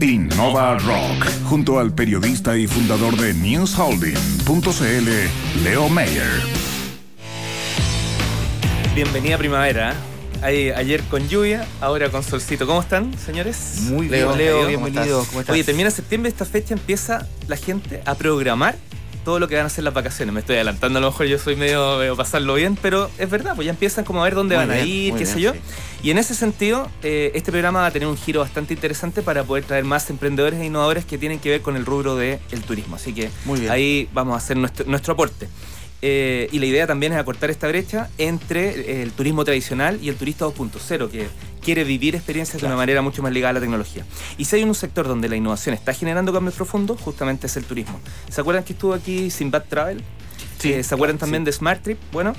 Innova Rock, junto al periodista y fundador de NewsHolding.cl, Leo Mayer. Bienvenida primavera. ¿eh? Ayer con lluvia, ahora con solcito. ¿Cómo están, señores? Muy Leo, bien, Leo, bienvenido. ¿cómo estás? Oye, termina septiembre, esta fecha empieza la gente a programar todo lo que van a hacer las vacaciones. Me estoy adelantando, a lo mejor yo soy medio, medio pasarlo bien, pero es verdad, pues ya empiezan como a ver dónde Muy van a ir, qué bien, sé yo. sí. Y en ese sentido, eh, este programa va a tener un giro bastante interesante para poder traer más emprendedores e innovadores que tienen que ver con el rubro del turismo. Así que Muy bien. ahí vamos a hacer nuestro, nuestro aporte. Eh, y la idea también es acortar esta brecha entre el turismo tradicional y el turista 2.0, que quiere vivir experiencias de una manera mucho más ligada a la tecnología. Y si hay un sector donde la innovación está generando cambios profundos, justamente es el turismo. ¿Se acuerdan que estuvo aquí Sinbad Travel? Sí, Eh, ¿Se acuerdan también de Smart Trip? Bueno,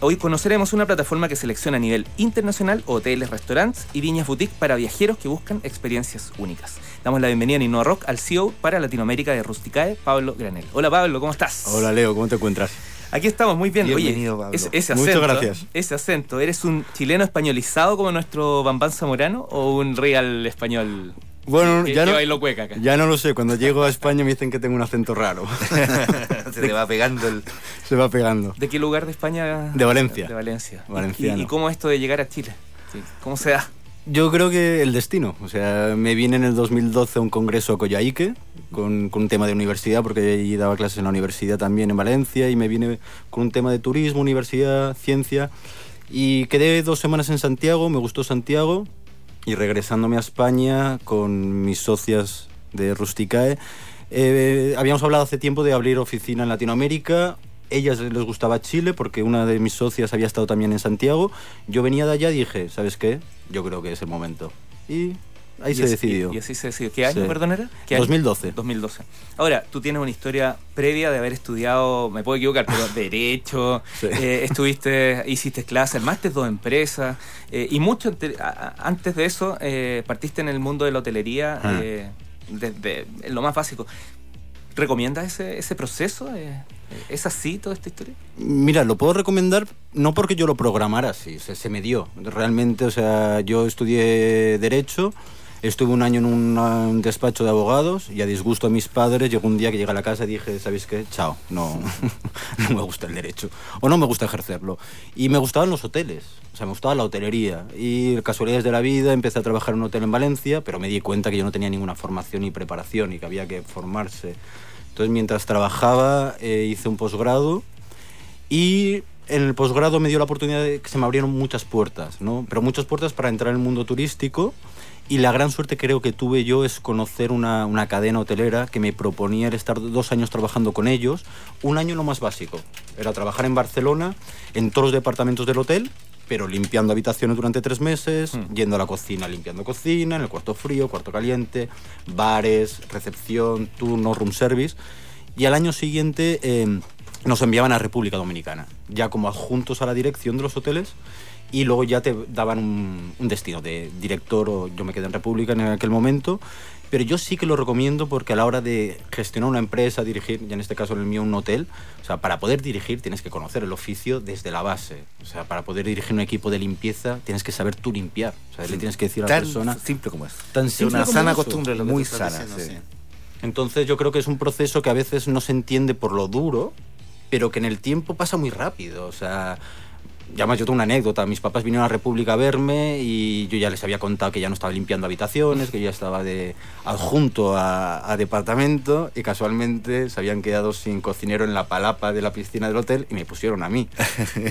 hoy conoceremos una plataforma que selecciona a nivel internacional hoteles, restaurantes y viñas boutique para viajeros que buscan experiencias únicas. Damos la bienvenida en Innova Rock al CEO para Latinoamérica de Rusticae, Pablo Granel. Hola Pablo, ¿cómo estás? Hola Leo, ¿cómo te encuentras? Aquí estamos, muy bien. Bienvenido, Oye, Pablo. ese, ese Muchas gracias. ese acento, ¿eres un chileno españolizado como nuestro Bambán Zamorano o un real español Bueno, que, ya que no, cueca acá? ya no lo sé. Cuando llego a España me dicen que tengo un acento raro. Se te va pegando el. Se va pegando. ¿De qué lugar de España? De Valencia. De Valencia. ¿Y- Valenciano. ¿Y, y cómo esto de llegar a Chile? ¿Cómo se da? Yo creo que el destino. O sea, me vine en el 2012 a un congreso a Coyhaique con, con un tema de universidad, porque allí daba clases en la universidad también en Valencia, y me vine con un tema de turismo, universidad, ciencia. Y quedé dos semanas en Santiago, me gustó Santiago, y regresándome a España con mis socias de Rusticae, eh, habíamos hablado hace tiempo de abrir oficina en Latinoamérica. Ellas les gustaba Chile porque una de mis socias había estado también en Santiago. Yo venía de allá y dije, ¿sabes qué? Yo creo que es el momento. Y ahí Y se así- decidió. Y, así se decidió. ¿Qué año, Sí. perdón, era? ¿Qué año? 2012. 2012. Ahora, tú tienes una historia previa de haber estudiado, me puedo equivocar, pero Derecho, Sí. eh, estuviste, hiciste clases, máster dos empresas, eh, y mucho ante- a- antes de eso eh, partiste en el mundo de la hotelería, Ah. eh, desde lo más básico. ¿Recomiendas ese, ese proceso? Eh, ¿Es así toda esta historia? Mira, lo puedo recomendar no porque yo lo programara así, se, se me dio. Realmente, o sea, yo estudié Derecho, estuve un año en un, un despacho de abogados y a disgusto de mis padres llegó un día que llegué a la casa y dije, ¿sabéis qué? Chao, no, no me gusta el derecho o no me gusta ejercerlo. Y me gustaban los hoteles, o sea, me gustaba la hotelería. Y casualidades de la vida, empecé a trabajar en un hotel en Valencia, pero me di cuenta que yo no tenía ninguna formación ni preparación y que había que formarse. Entonces, mientras trabajaba, eh, hice un posgrado y en el posgrado me dio la oportunidad de que se me abrieron muchas puertas, ¿no? Pero muchas puertas para entrar en el mundo turístico. Y la gran suerte creo que tuve yo es conocer una, una cadena hotelera que me proponía el estar dos años trabajando con ellos. Un año lo más básico. Era trabajar en Barcelona, en todos los departamentos del hotel, pero limpiando habitaciones durante tres meses, Hmm. yendo a la cocina, limpiando cocina, en el cuarto frío, cuarto caliente, bares, recepción, turno, room service. Y al año siguiente eh, nos enviaban a República Dominicana, ya como adjuntos a la dirección de los hoteles. Y luego ya te daban un, un destino de director o yo me quedé en República en aquel momento. Pero yo sí que lo recomiendo porque a la hora de gestionar una empresa, dirigir, y en este caso en el mío un hotel, o sea, para poder dirigir tienes que conocer el oficio desde la base. O sea, para poder dirigir un equipo de limpieza tienes que saber tú limpiar. O sea, le tienes que decir a la persona... simple como es. Tan simple una como sana eso. costumbre lo que Muy sana, diciendo, sí. Entonces yo creo que es un proceso que a veces no se entiende por lo duro, pero que en el tiempo pasa muy rápido. O sea, ya más yo tengo una anécdota. Mis papás vinieron a República a verme y yo ya les había contado que ya no estaba limpiando habitaciones, que ya estaba de adjunto a, a departamento y casualmente se habían quedado sin cocinero en la palapa de la piscina del hotel y me pusieron a mí.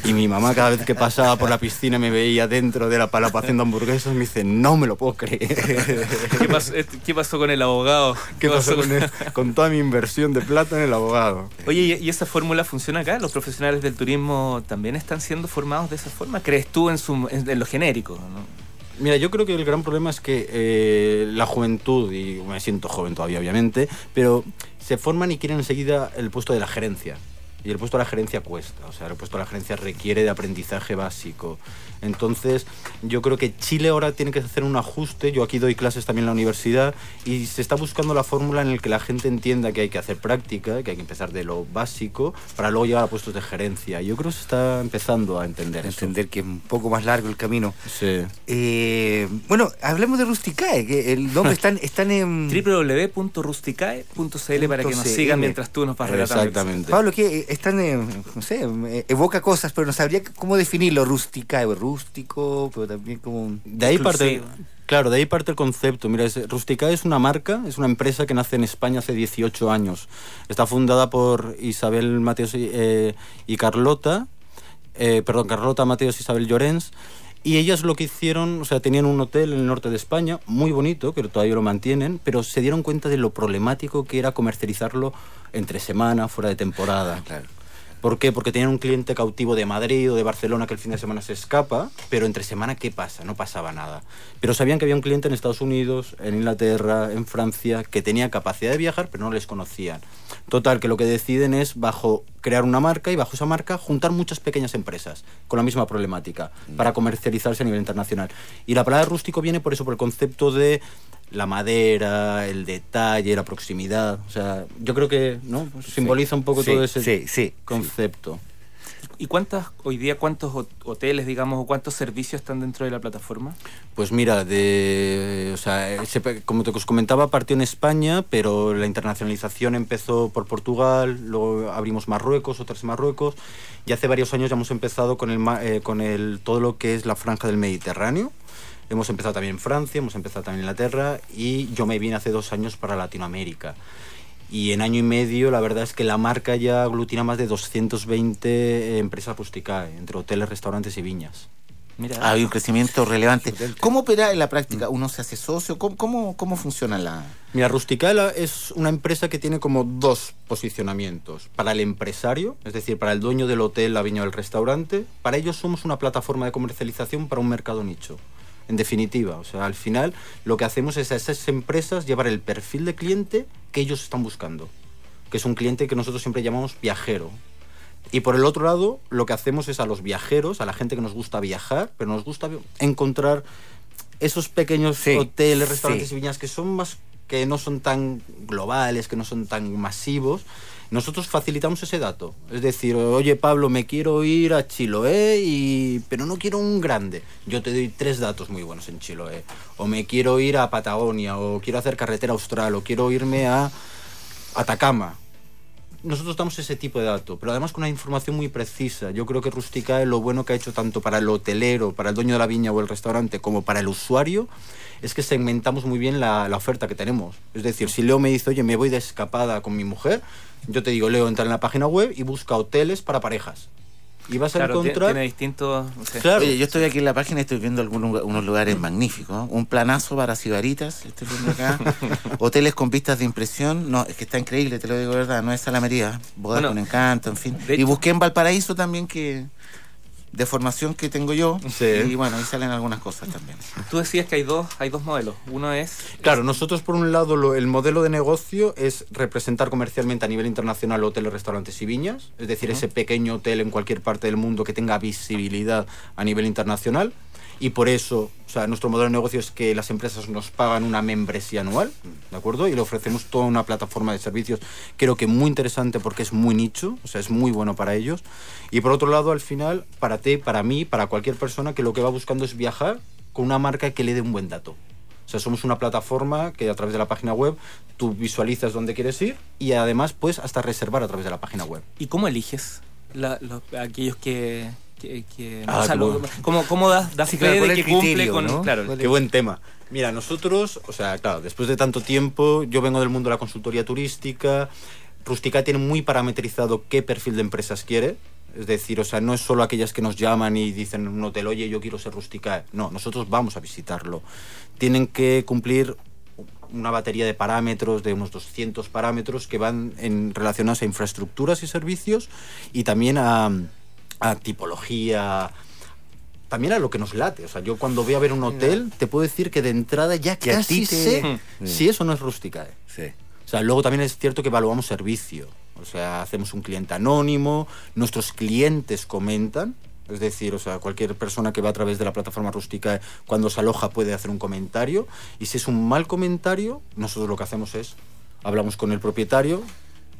Y mi mamá cada vez que pasaba por la piscina y me veía dentro de la palapa haciendo hamburguesas me dice, no me lo puedo creer. ¿Qué pasó, eh, qué pasó con el abogado? ¿Qué pasó con, el- con toda mi inversión de plata en el abogado? Oye, ¿y- ¿y esa fórmula funciona acá? ¿Los profesionales del turismo también están siendo formados de esa forma? ¿Crees tú en, su, en, en lo genérico? ¿no? Mira, yo creo que el gran problema es que eh, la juventud, y me siento joven todavía obviamente, pero se forman y quieren enseguida el puesto de la gerencia. Y el puesto a la gerencia cuesta, o sea, el puesto a la gerencia requiere de aprendizaje básico. Entonces, yo creo que Chile ahora tiene que hacer un ajuste. Yo aquí doy clases también en la universidad y se está buscando la fórmula en la que la gente entienda que hay que hacer práctica, que hay que empezar de lo básico para luego llegar a puestos de gerencia. Yo creo que se está empezando a entender eso. Entender que es un poco más largo el camino. Sí. Eh, bueno, hablemos de Rusticae, que el nombre están, están en... www.rusticae.cl para que nos sigan mientras tú nos vas relatando. Exactamente. Pablo, están, en, no sé, eh, evoca cosas, pero no sabría cómo definirlo. Rusticae, rústico, pero también como... De ahí parte, claro, de ahí parte el concepto. Mira, es, Rusticae es una marca, es una empresa que nace en España hace 18 años. Está fundada por Isabel Mateos y, eh, y Carlota, eh, perdón, Carlota Mateos y Isabel Llorens. Y ellas lo que hicieron, o sea, tenían un hotel en el norte de España, muy bonito, que todavía lo mantienen, pero se dieron cuenta de lo problemático que era comercializarlo entre semana, fuera de temporada. Claro. ¿Por qué? Porque tenían un cliente cautivo de Madrid o de Barcelona que el fin de semana se escapa, pero entre semana, ¿qué pasa? No pasaba nada. Pero sabían que había un cliente en Estados Unidos, en Inglaterra, en Francia, que tenía capacidad de viajar, pero no les conocían. Total, que lo que deciden es, bajo crear una marca y bajo esa marca juntar muchas pequeñas empresas con la misma problemática para comercializarse a nivel internacional. Y la palabra rústico viene por eso, por el concepto de la madera, el detalle, la proximidad. O sea, yo creo que ¿no? Simboliza un poco Sí, todo ese sí, concepto. ¿Y cuántas, hoy día, cuántos hot- hoteles, digamos, o cuántos servicios están dentro de la plataforma? Pues mira, de, o sea, se- como te os comentaba, partió en España, pero la internacionalización empezó por Portugal, luego abrimos Marruecos, otras Marruecos, y hace varios años ya hemos empezado con el, eh, con el todo lo que es la franja del Mediterráneo. Hemos empezado también en Francia, hemos empezado también en Inglaterra y yo me vine hace dos años para Latinoamérica. Y en año y medio la verdad es que la marca ya aglutina más de 220 empresas rusticae, entre hoteles, restaurantes y viñas. Mira, Ha habido un crecimiento relevante. ¿Cómo opera en la práctica? ¿Uno se hace socio? ¿Cómo, cómo, cómo funciona la...? Mira, Rusticala es una empresa que tiene como dos posicionamientos. Para el empresario, es decir, para el dueño del hotel, la viña o el restaurante, para ellos somos una plataforma de comercialización para un mercado nicho. En definitiva, o sea, al final lo que hacemos es a esas empresas llevar el perfil de cliente que ellos están buscando, que es un cliente que nosotros siempre llamamos viajero. Y por el otro lado, lo que hacemos es a los viajeros, a la gente que nos gusta viajar, pero nos gusta encontrar esos pequeños Sí, hoteles, restaurantes sí. y viñas que son más que no son tan globales, que no son tan masivos, nosotros facilitamos ese dato. Es decir, oye Pablo, me quiero ir a Chiloé, y... pero no quiero un grande. Yo te doy tres datos muy buenos en Chiloé. O me quiero ir a Patagonia, o quiero hacer carretera austral, o quiero irme a Atacama. Nosotros damos ese tipo de dato, pero además con una información muy precisa. Yo creo que Rusticae lo bueno que ha hecho tanto para el hotelero, para el dueño de la viña o el restaurante, como para el usuario, es que segmentamos muy bien la, la oferta que tenemos. Es decir, si Leo me dice, oye, me voy de escapada con mi mujer, yo te digo, Leo, entra en la página web y busca hoteles para parejas. Y vas a claro, ti- encontrar... tiene distintos... no sé. Claro. Oye, yo estoy aquí en la página y estoy viendo algunos unos lugares magníficos. Un planazo para Cibaritas, estoy viendo acá. Hoteles con vistas de impresión. No, es que está increíble, te lo digo de verdad. No es Salamería. Bodas Bueno, con encanto, en fin. Y busqué en Valparaíso también que de formación que tengo yo. Sí. Y bueno, ahí salen algunas cosas también. Tú decías que hay dos, hay dos modelos. Uno es... Claro, nosotros por un lado lo- el modelo de negocio es representar comercialmente a nivel internacional hoteles, restaurantes y viñas, es decir, ese pequeño hotel en cualquier parte del mundo que tenga visibilidad a nivel internacional. Y por eso, o sea, nuestro modelo de negocio es que las empresas nos pagan una membresía anual, ¿de acuerdo? Y le ofrecemos toda una plataforma de servicios, creo que muy interesante porque es muy nicho, o sea, es muy bueno para ellos. Y por otro lado, al final, para ti, para mí, para cualquier persona que lo que va buscando es viajar con una marca que le dé un buen dato. O sea, somos una plataforma que a través de la página web tú visualizas dónde quieres ir y además puedes hasta reservar a través de la página web. ¿Y cómo eliges aquellos que... que, que- Ah, o sea, qué lo- bueno. ¿Cómo, cómo das, das Sí, fe claro, ¿cuál de es que el cumple criterio, con... no? Claro, ¿Cuál Qué buen tema. Mira, nosotros, o sea, claro, después de tanto tiempo, yo vengo del mundo de la consultoría turística. Rustica tiene muy parametrizado qué perfil de empresas quiere. Es decir, o sea, no es solo aquellas que nos llaman y dicen en un hotel, oye, yo quiero ser Rustica. No, nosotros vamos a visitarlo. Tienen que cumplir una batería de parámetros, de unos 200 parámetros que van en, relacionados a infraestructuras y servicios y también a, a tipología, también a lo que nos late. O sea, yo cuando voy a ver un hotel, te puedo decir que de entrada ya Que a casi te- sé Mm. si eso no es rústica. ¿eh? Sí. O sea, luego también es cierto que evaluamos servicio. O sea, hacemos un cliente anónimo, nuestros clientes comentan, es decir, o sea, cualquier persona que va a través de la plataforma rústica cuando se aloja puede hacer un comentario y si es un mal comentario, nosotros lo que hacemos es hablamos con el propietario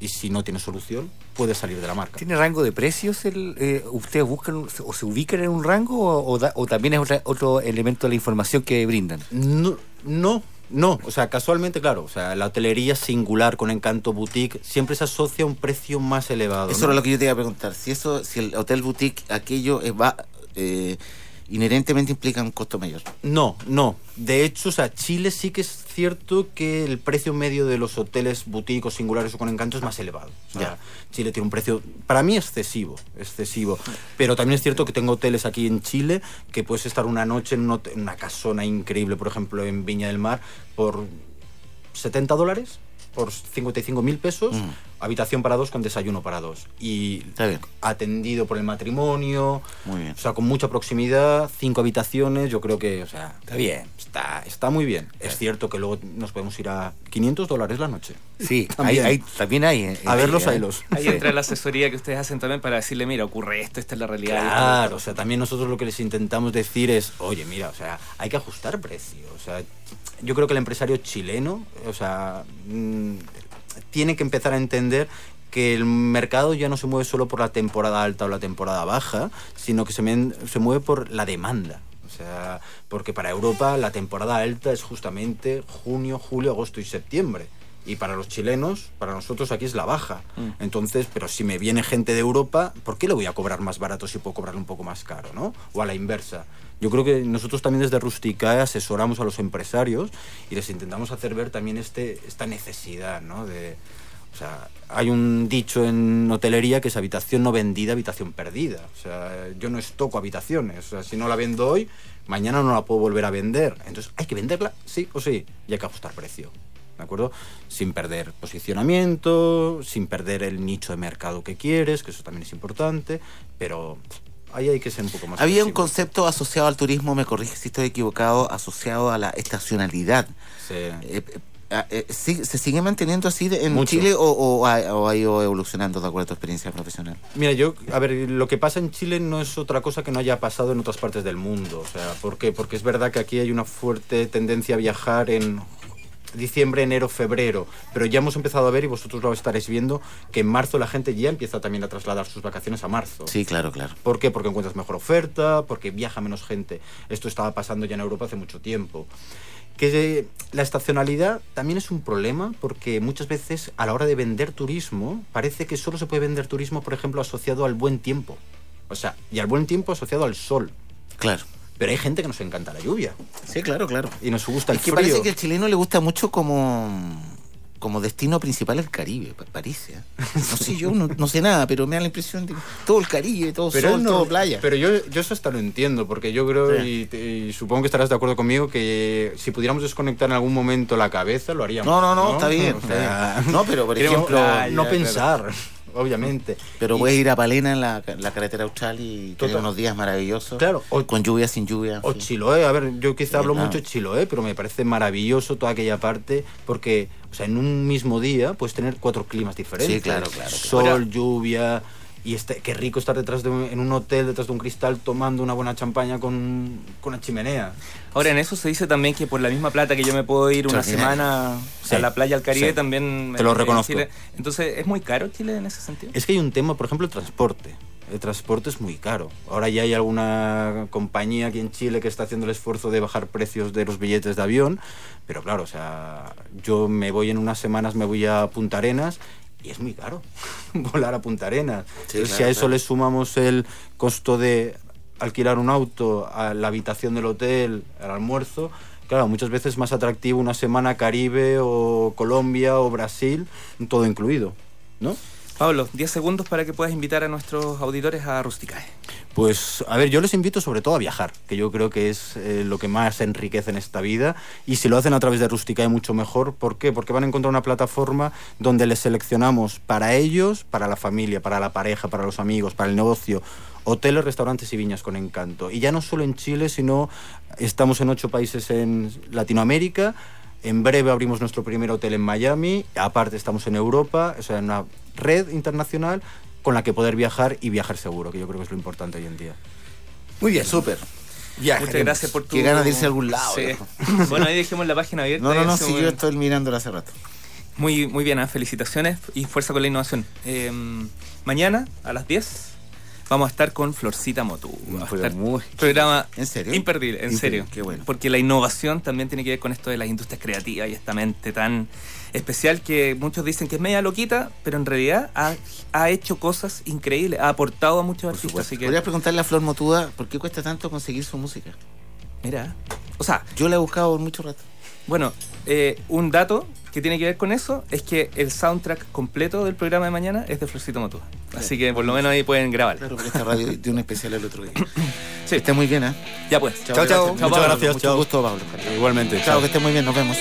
y si no tiene solución, puede salir de la marca. ¿Tiene rango de precios? El, eh, ¿Ustedes buscan o se ubican en un rango o, o da- o también es otra- otro elemento de la información que brindan? No, no, no. O sea, casualmente, claro, o sea, la hotelería singular con encanto boutique siempre se asocia a un precio más elevado. Eso ¿no? era lo que yo te iba a preguntar. Si eso, si el hotel boutique, aquello eh, va eh, inherentemente implica un costo mayor. No, no. De hecho, o sea, Chile sí que es cierto que el precio medio de los hoteles boutique o singulares o con encanto es más elevado. O sea, Ya. Chile tiene un precio, para mí, excesivo, excesivo. Pero también es cierto que tengo hoteles aquí en Chile que puedes estar una noche en, un hotel- en una casona increíble, por ejemplo, en Viña del Mar, por 70 dólares, por 55 mil pesos, Mm. Habitación para dos con desayuno para dos. Y Está bien. atendido por el matrimonio, Muy bien. o sea, con mucha proximidad, cinco habitaciones, yo creo que, o sea, está bien, está, está muy bien. Es cierto que luego nos podemos ir a 500 dólares la noche. Sí, También. hay, hay- también hay. eh, A ver los eh, hilos. Ahí Sí. entra la asesoría que ustedes hacen también para decirle, mira, ocurre esto, esta es la realidad. Claro, o sea, también nosotros lo que les intentamos decir es, oye, mira, o sea, hay que ajustar precio. O sea, yo creo que el empresario chileno, o sea, mm, tiene que empezar a entender que el mercado ya no se mueve solo por la temporada alta o la temporada baja, sino que se, mueve por la demanda. O sea, porque para Europa la temporada alta es justamente junio, julio, agosto y septiembre. Y para los chilenos, para nosotros aquí es la baja. Mm. Entonces, pero si me viene gente de Europa, ¿por qué le voy a cobrar más barato si puedo cobrarle un poco más caro, no? O a la inversa. Yo creo que nosotros también desde Rusticae asesoramos a los empresarios y les intentamos hacer ver también este, esta necesidad, ¿no? De, o sea, hay un dicho en hotelería que es habitación no vendida, habitación perdida. O sea, yo no estoco habitaciones. O sea, si no la vendo hoy, mañana no la puedo volver a vender. Entonces, hay que venderla sí o sí y hay que ajustar precio. ¿De acuerdo? Sin perder posicionamiento, sin perder el nicho de mercado que quieres, que eso también es importante, pero ahí hay que ser un poco más Había un concepto asociado al turismo, me corrige si estoy equivocado, asociado a la estacionalidad. Sí. Eh, eh, eh, ¿sí- ¿Se sigue manteniendo así de- en Mucho. Chile o, o ha, o ha ido evolucionando de acuerdo a tu experiencia profesional? Mira, yo, a ver, lo que pasa en Chile no es otra cosa que no haya pasado en otras partes del mundo. O sea, ¿por qué? Porque es verdad que aquí hay una fuerte tendencia a viajar en diciembre, enero, febrero, pero ya hemos empezado a ver, y vosotros lo estaréis viendo, que en marzo la gente ya empieza también a trasladar sus vacaciones a marzo. Sí, claro, claro. ¿Por qué? Porque encuentras mejor oferta, porque viaja menos gente. Esto estaba pasando ya en Europa hace mucho tiempo. Que eh, la estacionalidad también es un problema porque muchas veces a la hora de vender turismo parece que solo se puede vender turismo, por ejemplo, asociado al buen tiempo. O sea, y al buen tiempo asociado al sol. Claro. Pero hay gente que nos encanta la lluvia Sí, claro, claro. y nos gusta el Es que frío. parece que al chileno le gusta mucho como, como destino principal el Caribe, pa- parece. ¿eh? No sé, yo no, no sé nada, pero me da la impresión de todo el Caribe, todo Pero sol, no- todo playa. Pero yo, yo eso hasta lo entiendo, porque yo creo, y, y supongo que estarás de acuerdo conmigo, que si pudiéramos desconectar en algún momento la cabeza, lo haríamos. no, no, no, está bien. Sea. No, pero por ejemplo, no claro. Obviamente. pero Y- puedes ir a Palena en la, la carretera austral y tener unos días maravillosos. Claro, o- con lluvia, sin lluvia. O fin. Chiloé, a ver, yo quizá Sí, hablo claro. mucho de Chiloé, pero me parece maravilloso toda aquella parte, porque, o sea, en un mismo día puedes tener cuatro climas diferentes. Sí, claro, claro, claro. Sol, lluvia, y este, qué rico estar detrás de un, en un hotel, detrás de un cristal, tomando una buena champaña con, con una chimenea. Ahora, en eso se dice también que por la misma plata que yo me puedo ir una semana o sea, Sí, a la playa al Caribe, sí. también... Te lo reconozco. Chile. Entonces, ¿es muy caro Chile en ese sentido? Es que hay un tema, por ejemplo, el transporte. El transporte es muy caro. Ahora ya hay alguna compañía aquí en Chile que está haciendo el esfuerzo de bajar precios de los billetes de avión, pero claro, o sea, yo me voy en unas semanas, me voy a Punta Arenas y es muy caro volar a Punta Arenas. Sí, Entonces, claro, si a eso claro. le sumamos el costo de alquilar un auto, a la habitación del hotel, al almuerzo, claro, muchas veces es más atractivo una semana Caribe o Colombia o Brasil, todo incluido, ¿no? Pablo, 10 segundos para que puedas invitar a nuestros auditores a Rusticae. Pues, a ver, yo les invito sobre todo a viajar, que yo creo que es eh, lo que más enriquece en esta vida. Y si lo hacen a través de Rusticae, mucho mejor. ¿Por qué? Porque van a encontrar una plataforma donde les seleccionamos para ellos, para la familia, para la pareja, para los amigos, para el negocio, hoteles, restaurantes y viñas con encanto. Y ya no solo en Chile, sino estamos en ocho países en Latinoamérica. En breve abrimos nuestro primer hotel en Miami. Aparte estamos en Europa, o sea, en una red internacional con la que poder viajar y viajar seguro, que yo creo que es lo importante hoy en día. Muy bien. Súper. Muchas gracias por tu. Qué ganas de irse a algún lado, Sí. bueno, ahí dejemos la página abierta. No, no, no, sí, yo estoy mirándola hace rato. Muy, muy bien, ah, felicitaciones y fuerza con la innovación. Eh, mañana a las 10 vamos a estar con Florcita Motu. Va a estar muy- programa ¿En serio? imperdible, en serio. qué bueno. Porque la innovación también tiene que ver con esto de las industrias creativas y esta mente tan especial que muchos dicen que es media loquita, pero en realidad ha, ha hecho cosas increíbles, ha aportado a muchos artistas. Así que, Podrías preguntarle a Flor Motuda por qué cuesta tanto conseguir su música. mira, o sea, Yo la he buscado por mucho rato. Bueno, eh, un dato que tiene que ver con eso es que el soundtrack completo del programa de mañana es de Florcito Motua. Así que por lo menos ahí pueden grabar. Claro, porque esta radio dio un especial el otro día. Sí. Que esté muy bien, ¿eh? Ya pues. Chao, chao. Muchas Muchas gracias. chao. Mucho gusto, Pablo. Igualmente, Chao, que esté muy bien. Nos vemos.